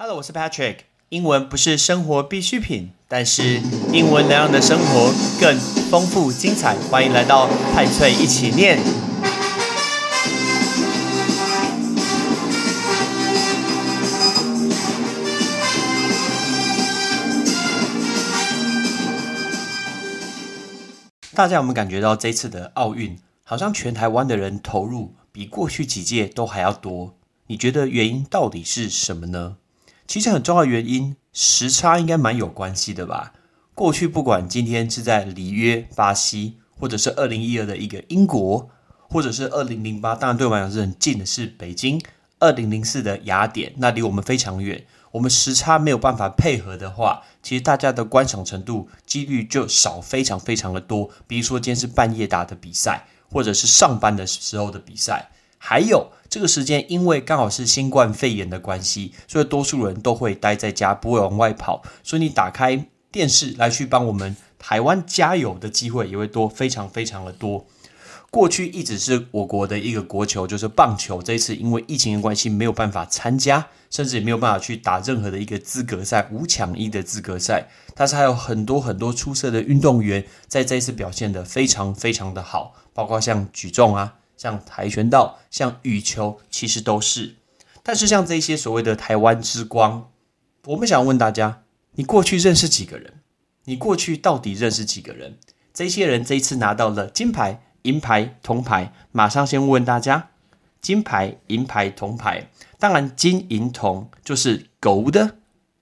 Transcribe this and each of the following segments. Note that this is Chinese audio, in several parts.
Hello，我是 Patrick。英文不是生活必需品，但是英文能让你的生活更丰富精彩。欢迎来到派翠一起念。大家有没有感觉到这次的奥运，好像全台湾的人投入比过去几届都还要多？你觉得原因到底是什么呢？其实很重要原因，时差应该蛮有关系的吧。过去不管今天是在里约、巴西，或者是二零一二的一个英国，或者是二零零八，当然对我来讲是很近的是北京。二零零四的雅典，那离我们非常远，我们时差没有办法配合的话，其实大家的观赏程度几率就少非常非常的多。比如说今天是半夜打的比赛，或者是上班的时候的比赛，还有这个时间，因为刚好是新冠肺炎的关系，所以多数人都会待在家，不会往外跑。所以你打开电视来去帮我们台湾加油的机会也会多，非常非常的多。过去一直是我国的一个国球，就是棒球。这一次因为疫情的关系，没有办法参加，甚至也没有办法去打任何的一个资格赛，五强一的资格赛。但是还有很多很多出色的运动员在这一次表现的非常非常的好，包括像举重啊，像跆拳道，像羽球，其实都是。但是像这些所谓的台湾之光，我们想问大家：你过去认识几个人？你过去到底认识几个人？这些人这一次拿到了金牌。银牌、铜牌，马上先问问大家：金牌、银牌、铜牌。当然，金银铜就是 gold、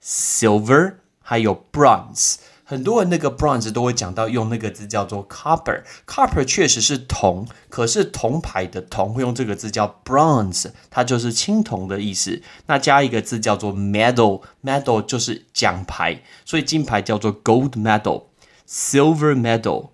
silver，还有 bronze。很多人那个 bronze 都会讲到用那个字叫做 copper。copper 确实是铜，可是铜牌的铜会用这个字叫 bronze，它就是青铜的意思。那加一个字叫做 medal，medal 就是奖牌，所以金牌叫做 gold medal，silver medal。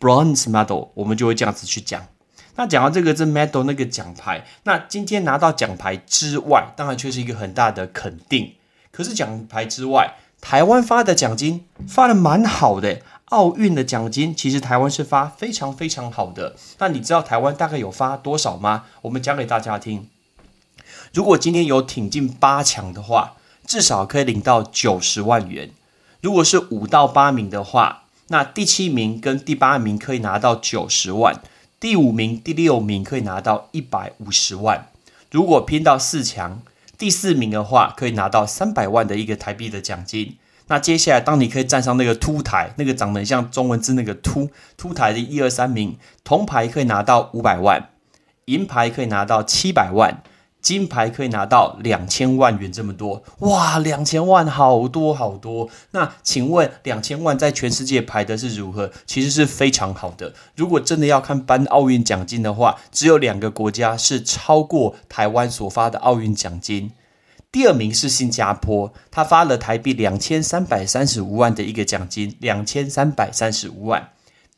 Bronze medal，我们就会这样子去讲。那讲到这个字 medal 那个奖牌，那今天拿到奖牌之外，当然却是一个很大的肯定。可是奖牌之外，台湾发的奖金发的蛮好的。奥运的奖金其实台湾是发非常非常好的。那你知道台湾大概有发多少吗？我们讲给大家听。如果今天有挺进八强的话，至少可以领到九十万元。如果是五到八名的话，那第七名跟第八名可以拿到九十万，第五名、第六名可以拿到一百五十万。如果拼到四强，第四名的话可以拿到三百万的一个台币的奖金。那接下来，当你可以站上那个凸台，那个长得像中文字那个凸凸台的一二三名，铜牌可以拿到五百万，银牌可以拿到七百万。金牌可以拿到两千万元这么多哇，两千万好多好多。那请问两千万在全世界排的是如何？其实是非常好的。如果真的要看颁奥运奖金的话，只有两个国家是超过台湾所发的奥运奖金。第二名是新加坡，他发了台币两千三百三十五万的一个奖金，两千三百三十五万。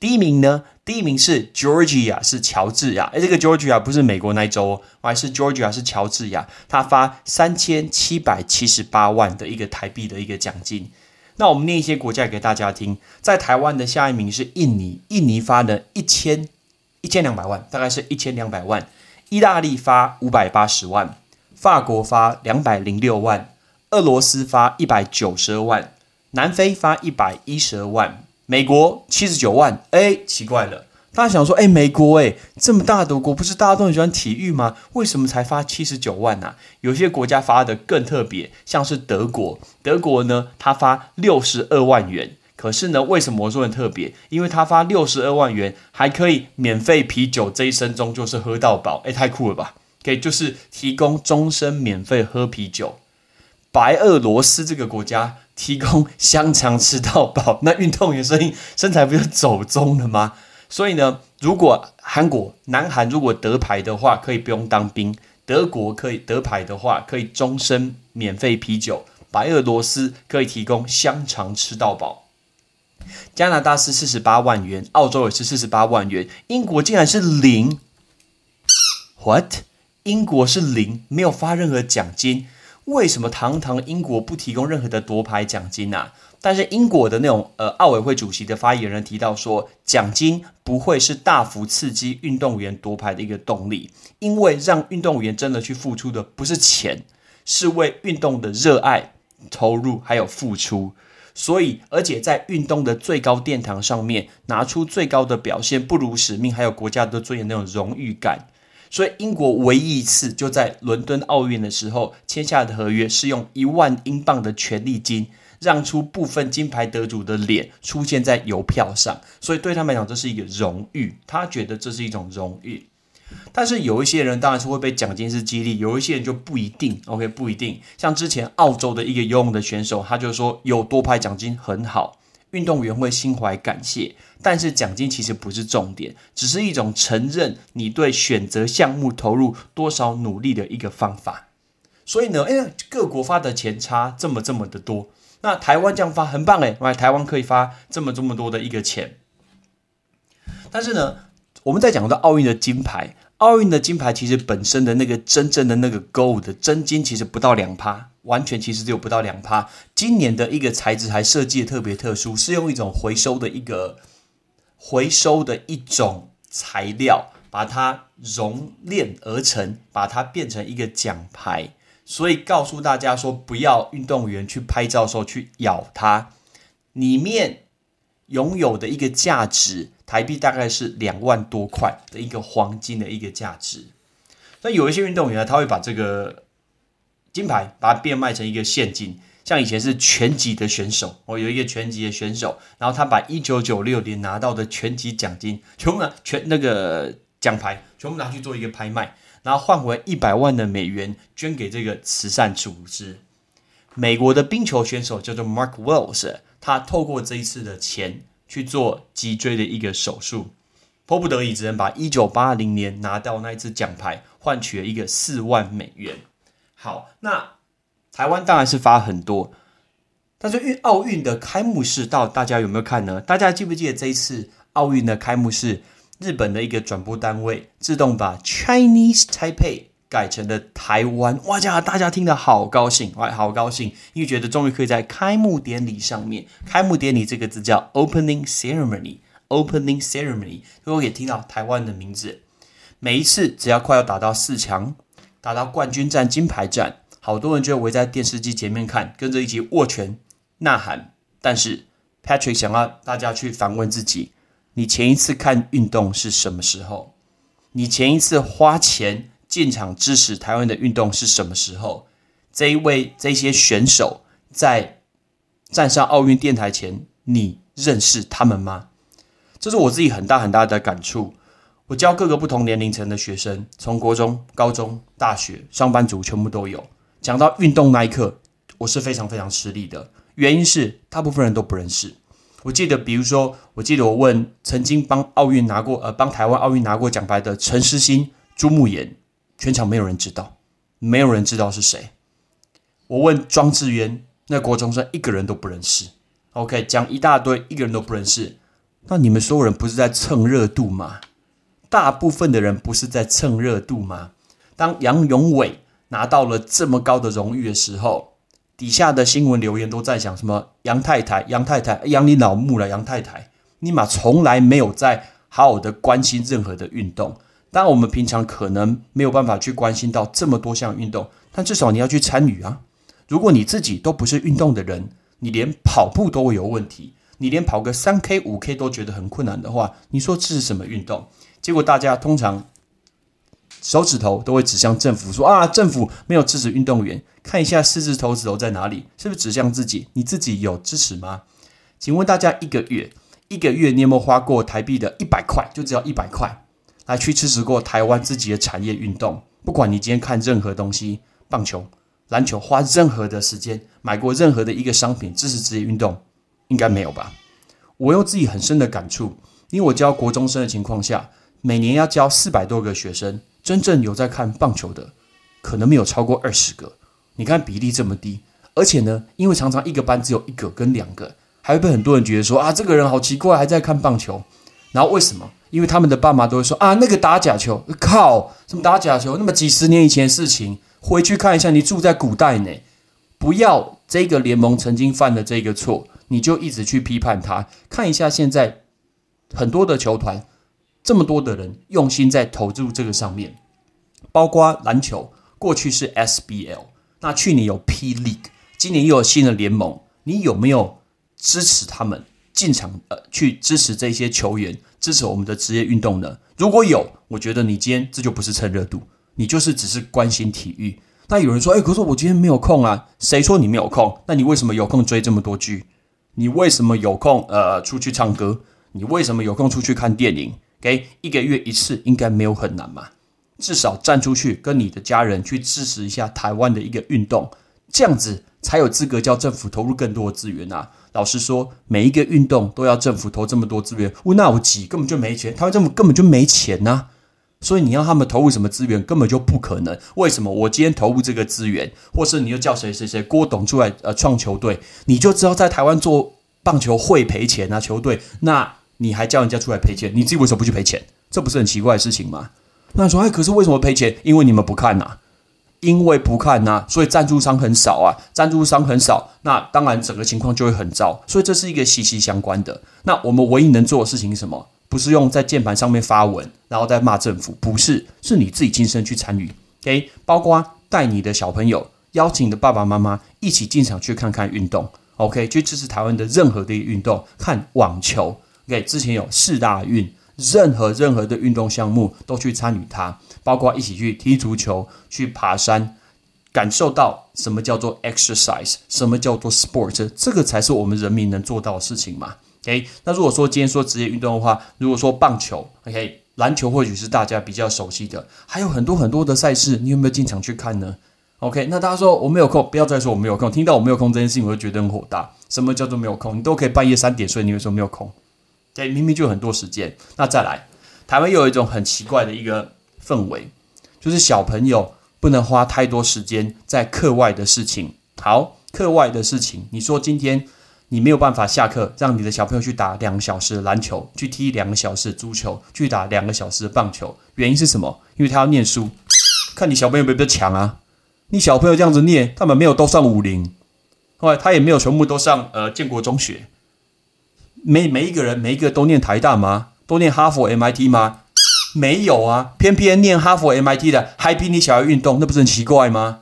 第一名呢？第一名是 Georgia，是乔治亚。哎，这个 Georgia 不是美国那一州，哦还是 Georgia 是乔治亚。他发三千七百七十八万的一个台币的一个奖金。那我们念一些国家给大家听。在台湾的下一名是印尼，印尼发了一千一千两百万，大概是一千两百万。意大利发五百八十万，法国发两百零六万，俄罗斯发一百九十二万，南非发一百一十二万。美国七十九万，哎，奇怪了，大家想说，哎，美国，哎，这么大的国，不是大家都很喜欢体育吗？为什么才发七十九万呢？有些国家发的更特别，像是德国，德国呢，他发六十二万元，可是呢，为什么我说很特别？因为他发六十二万元，还可以免费啤酒，这一生中就是喝到饱，哎，太酷了吧？可以就是提供终身免费喝啤酒。白俄罗斯这个国家。提供香肠吃到饱，那运动员身身材不就走中了吗？所以呢，如果韩国、南韩如果得牌的话，可以不用当兵；德国可以得牌的话，可以终身免费啤酒；白俄罗斯可以提供香肠吃到饱。加拿大是四十八万元，澳洲也是四十八万元，英国竟然是零。What？英国是零，没有发任何奖金。为什么堂堂英国不提供任何的夺牌奖金啊？但是英国的那种呃奥委会主席的发言人提到说，奖金不会是大幅刺激运动员夺牌的一个动力，因为让运动员真的去付出的不是钱，是为运动的热爱、投入还有付出。所以，而且在运动的最高殿堂上面拿出最高的表现，不辱使命，还有国家的尊严那种荣誉感。所以，英国唯一一次就在伦敦奥运的时候签下的合约，是用一万英镑的权利金让出部分金牌得主的脸出现在邮票上。所以，对他们来讲，这是一个荣誉，他觉得这是一种荣誉。但是有一些人当然是会被奖金是激励，有一些人就不一定。OK，不一定。像之前澳洲的一个游泳的选手，他就说有多牌奖金很好，运动员会心怀感谢。但是奖金其实不是重点，只是一种承认你对选择项目投入多少努力的一个方法。所以呢，哎，各国发的钱差这么这么的多，那台湾这样发很棒哎，台湾可以发这么这么多的一个钱。但是呢？我们在讲到奥运的金牌，奥运的金牌其实本身的那个真正的那个 gold 的真金其实不到两趴，完全其实只有不到两趴。今年的一个材质还设计的特别特殊，是用一种回收的一个回收的一种材料，把它熔炼而成，把它变成一个奖牌。所以告诉大家说，不要运动员去拍照的时候去咬它，里面拥有的一个价值。台币大概是两万多块的一个黄金的一个价值，那有一些运动员呢，他会把这个金牌把它变卖成一个现金，像以前是拳击的选手，我有一个拳击的选手，然后他把一九九六年拿到的拳击奖金，全部拿全那个奖牌全部拿去做一个拍卖，然后换回一百万的美元捐给这个慈善组织。美国的冰球选手叫做 Mark Wells，他透过这一次的钱。去做脊椎的一个手术，迫不得已只能把一九八零年拿到那一次奖牌换取了一个四万美元。好，那台湾当然是发很多，但是运奥运的开幕式到大家有没有看呢？大家记不记得这一次奥运的开幕式，日本的一个转播单位自动把 Chinese Taipei。改成了台湾，哇！家大家听得好高兴，哇，好高兴，因为觉得终于可以在开幕典礼上面，开幕典礼这个字叫 opening ceremony，opening ceremony，都可以听到台湾的名字。每一次只要快要打到四强，打到冠军战、金牌战，好多人就围在电视机前面看，跟着一起握拳呐喊。但是 Patrick 想要大家去反问自己：你前一次看运动是什么时候？你前一次花钱？进场支持台湾的运动是什么时候？这一位这些选手在站上奥运电台前，你认识他们吗？这是我自己很大很大的感触。我教各个不同年龄层的学生，从国中、高中、大学、上班族全部都有。讲到运动那一刻，我是非常非常吃力的。原因是大部分人都不认识。我记得，比如说，我记得我问曾经帮奥运拿过呃帮台湾奥运拿过奖牌的陈诗欣、朱慕言。全场没有人知道，没有人知道是谁。我问庄智渊，那国中生一个人都不认识。OK，讲一大堆，一个人都不认识。那你们所有人不是在蹭热度吗？大部分的人不是在蹭热度吗？当杨永伟拿到了这么高的荣誉的时候，底下的新闻留言都在讲什么？杨太太，杨太太，杨你老木了，杨太太，你妈从来没有在好好的关心任何的运动。当然，我们平常可能没有办法去关心到这么多项运动，但至少你要去参与啊。如果你自己都不是运动的人，你连跑步都会有问题，你连跑个三 K、五 K 都觉得很困难的话，你说这是什么运动？结果大家通常手指头都会指向政府，说啊，政府没有支持运动员。看一下四指头指头在哪里，是不是指向自己？你自己有支持吗？请问大家一个月，一个月你有没有花过台币的一百块？就只要一百块。来去支持过台湾自己的产业运动，不管你今天看任何东西，棒球、篮球，花任何的时间买过任何的一个商品支持职业运动，应该没有吧？我有自己很深的感触，因为我教国中生的情况下，每年要教四百多个学生，真正有在看棒球的，可能没有超过二十个。你看比例这么低，而且呢，因为常常一个班只有一个跟两个，还会被很多人觉得说啊，这个人好奇怪，还在看棒球。然后为什么？因为他们的爸妈都会说啊，那个打假球，靠，什么打假球？那么几十年以前的事情，回去看一下，你住在古代呢。不要这个联盟曾经犯的这个错，你就一直去批判他。看一下现在很多的球团，这么多的人用心在投入这个上面，包括篮球，过去是 SBL，那去年有 P League，今年又有新的联盟，你有没有支持他们进场？呃，去支持这些球员，支持我们的职业运动呢？如果有，我觉得你今天这就不是蹭热度，你就是只是关心体育。那有人说，哎，可是我今天没有空啊。谁说你没有空？那你为什么有空追这么多剧？你为什么有空呃出去唱歌？你为什么有空出去看电影？给一个月一次，应该没有很难嘛。至少站出去跟你的家人去支持一下台湾的一个运动，这样子才有资格叫政府投入更多的资源啊。老实说，每一个运动都要政府投这么多资源，我那我挤根本就没钱，台湾政府根本就没钱呐。所以你要他们投入什么资源，根本就不可能。为什么？我今天投入这个资源，或是你又叫谁谁谁郭董出来呃创球队，你就知道在台湾做棒球会赔钱啊？球队，那你还叫人家出来赔钱？你自己为什么不去赔钱？这不是很奇怪的事情吗？那说哎，可是为什么赔钱？因为你们不看呐，因为不看呐，所以赞助商很少啊，赞助商很少，那当然整个情况就会很糟。所以这是一个息息相关的。那我们唯一能做的事情是什么？不是用在键盘上面发文，然后再骂政府，不是，是你自己亲身去参与，OK，包括带你的小朋友，邀请你的爸爸妈妈一起进场去看看运动，OK，去支持台湾的任何的运动，看网球，OK，之前有四大运，任何任何的运动项目都去参与它，包括一起去踢足球，去爬山，感受到什么叫做 exercise，什么叫做 sport，这个才是我们人民能做到的事情嘛。OK，那如果说今天说职业运动的话，如果说棒球，OK，篮球或许是大家比较熟悉的，还有很多很多的赛事，你有没有进场去看呢？OK，那大家说我没有空，不要再说我没有空，听到我没有空这件事情，我就觉得很火大。什么叫做没有空？你都可以半夜三点睡，你为什么没有空？对，明明就有很多时间。那再来，台湾又有一种很奇怪的一个氛围，就是小朋友不能花太多时间在课外的事情。好，课外的事情，你说今天。你没有办法下课让你的小朋友去打两个小时的篮球，去踢两个小时的足球，去打两个小时的棒球，原因是什么？因为他要念书。看你小朋友有没有强啊？你小朋友这样子念，他们没有都上五零，后来他也没有全部都上呃建国中学。每每一个人每一个都念台大吗？都念哈佛 MIT 吗？没有啊，偏偏念哈佛 MIT 的还比你小孩运动，那不是很奇怪吗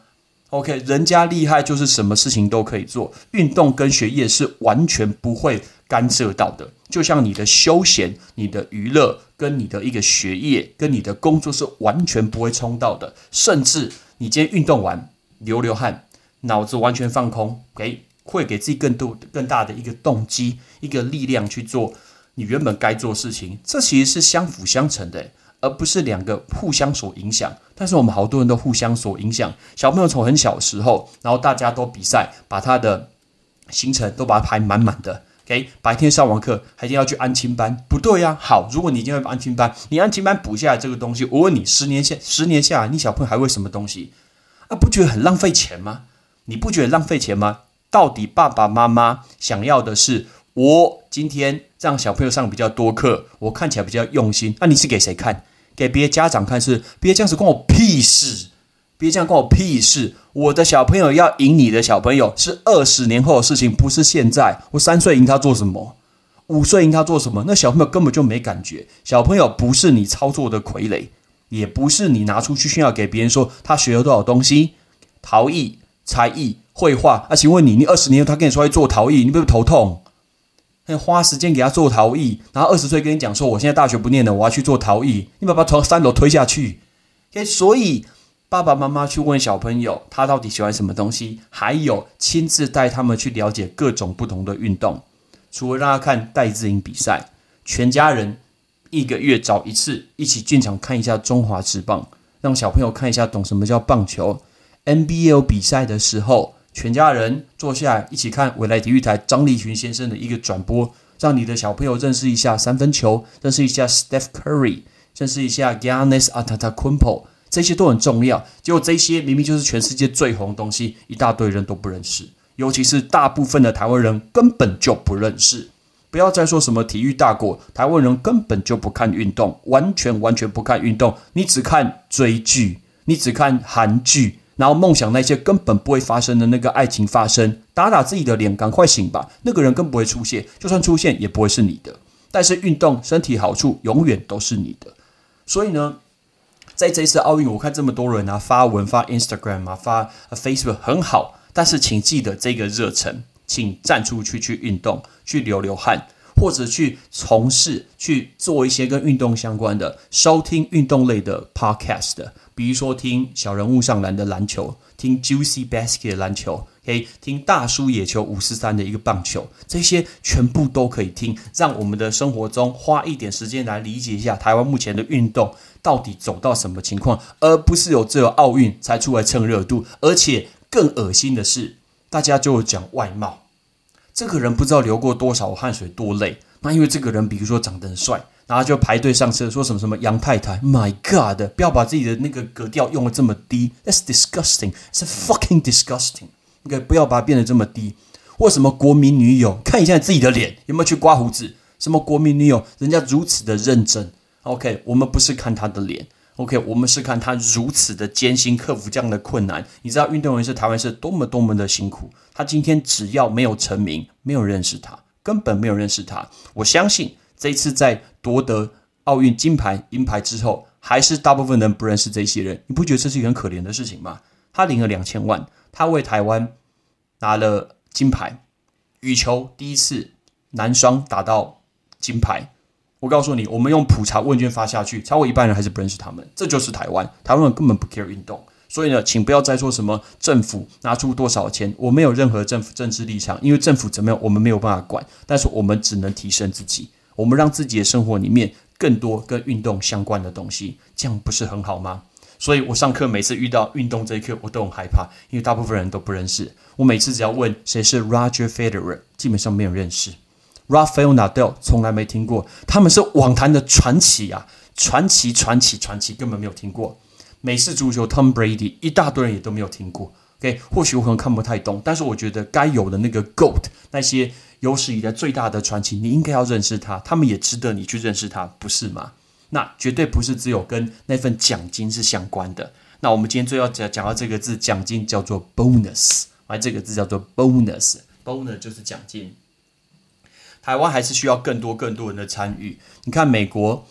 ？OK，人家厉害就是什么事情都可以做，运动跟学业是完全不会干涉到的。就像你的休闲、你的娱乐跟你的一个学业跟你的工作是完全不会冲到的。甚至你今天运动完流流汗，脑子完全放空，，OK 会给自己更多更大的一个动机、一个力量去做你原本该做的事情。这其实是相辅相成的。而不是两个互相所影响，但是我们好多人都互相所影响。小朋友从很小的时候，然后大家都比赛，把他的行程都把它排满满的。OK，白天上完课，还一定要去安亲班，不对呀。好，如果你今天安亲班，你安亲班补下来这个东西，我问你，十年下十年下来，你小朋友还会什么东西？啊，不觉得很浪费钱吗？你不觉得浪费钱吗？到底爸爸妈妈想要的是我今天？让小朋友上比较多课，我看起来比较用心。那你是给谁看？给别的家长看是？别这样子关我屁事！别这样关我屁事！我的小朋友要赢你的小朋友是二十年后的事情，不是现在。我三岁赢他做什么？五岁赢他做什么？那小朋友根本就没感觉。小朋友不是你操作的傀儡，也不是你拿出去炫耀给别人说他学了多少东西，陶艺、才艺、绘画。啊，请问你，你二十年后他跟你说要做陶艺，你不会头痛？花时间给他做陶艺，然后二十岁跟你讲说，我现在大学不念了，我要去做陶艺。你把他从三楼推下去。所以爸爸妈妈去问小朋友，他到底喜欢什么东西，还有亲自带他们去了解各种不同的运动。除了让他看戴资颖比赛，全家人一个月找一次，一起进场看一下中华职棒，让小朋友看一下懂什么叫棒球。NBA 比赛的时候。全家人坐下来一起看未来体育台张立群先生的一个转播，让你的小朋友认识一下三分球，认识一下 Steph Curry，认识一下 Giannis Antetokounmpo，这些都很重要。结果这些明明就是全世界最红的东西，一大堆人都不认识，尤其是大部分的台湾人根本就不认识。不要再说什么体育大国，台湾人根本就不看运动，完全完全不看运动，你只看追剧，你只看韩剧。然后梦想那些根本不会发生的那个爱情发生，打打自己的脸，赶快醒吧！那个人更不会出现，就算出现也不会是你的。但是运动身体好处永远都是你的。所以呢，在这一次奥运，我看这么多人啊发文发 Instagram 啊发 Facebook 很好，但是请记得这个热忱，请站出去去运动，去流流汗。或者去从事、去做一些跟运动相关的，收听运动类的 podcast，比如说听小人物上篮的篮球，听 Juicy Basket 的篮球，可以听大叔野球五十三的一个棒球，这些全部都可以听，让我们的生活中花一点时间来理解一下台湾目前的运动到底走到什么情况，而不是有只有奥运才出来蹭热度，而且更恶心的是，大家就讲外貌。这个人不知道流过多少汗水多累，那因为这个人，比如说长得很帅，然后就排队上车，说什么什么杨太太，My God，不要把自己的那个格调用的这么低，That's disgusting，It's fucking disgusting。OK，不要把它变得这么低。或什么国民女友，看一下自己的脸有没有去刮胡子？什么国民女友，人家如此的认真。OK，我们不是看他的脸。OK，我们是看他如此的艰辛克服这样的困难。你知道运动员是台湾是多么多么的辛苦。他今天只要没有成名，没有认识他，根本没有认识他。我相信这一次在夺得奥运金牌、银牌之后，还是大部分人不认识这些人。你不觉得这是一个很可怜的事情吗？他领了两千万，他为台湾拿了金牌，羽球第一次男双打到金牌。我告诉你，我们用普查问卷发下去，超过一半人还是不认识他们。这就是台湾，台湾人根本不 care 运动。所以呢，请不要再说什么政府拿出多少钱，我没有任何政府政治立场，因为政府怎么样，我们没有办法管。但是我们只能提升自己，我们让自己的生活里面更多跟运动相关的东西，这样不是很好吗？所以我上课每次遇到运动这一课，我都很害怕，因为大部分人都不认识。我每次只要问谁是 Roger Federer，基本上没有认识。Rafael Nadal 从来没听过，他们是网坛的传奇啊，传奇传奇传奇，根本没有听过。美式足球 Tom Brady 一大堆人也都没有听过。OK，或许我可能看不太懂，但是我觉得该有的那个 GOAT 那些有史以来最大的传奇，你应该要认识他，他们也值得你去认识他，不是吗？那绝对不是只有跟那份奖金是相关的。那我们今天最要讲讲到这个字，奖金叫做 bonus，而这个字叫做 bonus，bonus 就是奖金。台湾还是需要更多更多人的参与。你看美国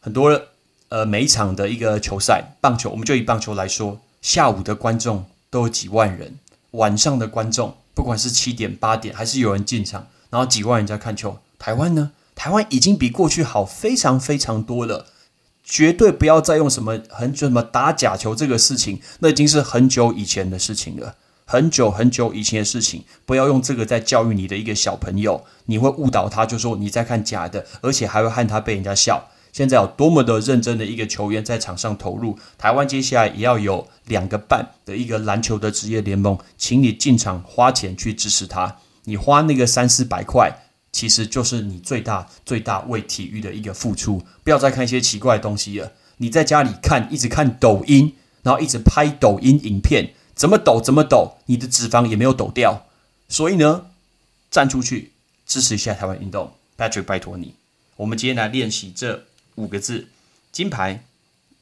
很多呃每一场的一个球赛，棒球我们就以棒球来说，下午的观众都有几万人，晚上的观众不管是七点八点还是有人进场，然后几万人在看球。台湾呢，台湾已经比过去好非常非常多了，绝对不要再用什么很什么打假球这个事情，那已经是很久以前的事情了。很久很久以前的事情，不要用这个在教育你的一个小朋友，你会误导他，就说你在看假的，而且还会害他被人家笑。现在有多么的认真的一个球员在场上投入，台湾接下来也要有两个半的一个篮球的职业联盟，请你进场花钱去支持他。你花那个三四百块，其实就是你最大最大为体育的一个付出。不要再看一些奇怪的东西了，你在家里看，一直看抖音，然后一直拍抖音影片。怎么抖怎么抖，你的脂肪也没有抖掉，所以呢，站出去支持一下台湾运动，Patrick，拜托你。我们今天来练习这五个字：金牌、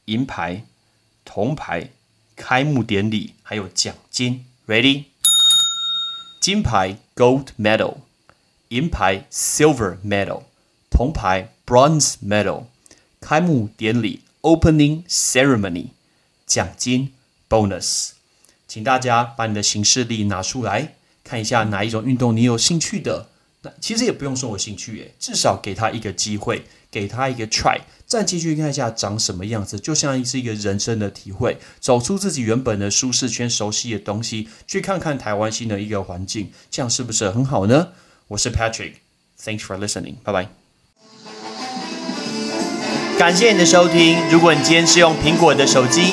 银牌、铜牌、开幕典礼，还有奖金。Ready？金牌 Gold Medal，银牌 Silver Medal，铜牌 Bronze Medal，开幕典礼 Opening Ceremony，奖金 Bonus。请大家把你的行事历拿出来看一下，哪一种运动你有兴趣的？那其实也不用说我兴趣，耶，至少给他一个机会，给他一个 try，再继续看一下长什么样子，就像是一个人生的体会，走出自己原本的舒适圈、熟悉的东西，去看看台湾新的一个环境，这样是不是很好呢？我是 Patrick，Thanks for listening，拜拜。感谢你的收听。如果你今天是用苹果的手机，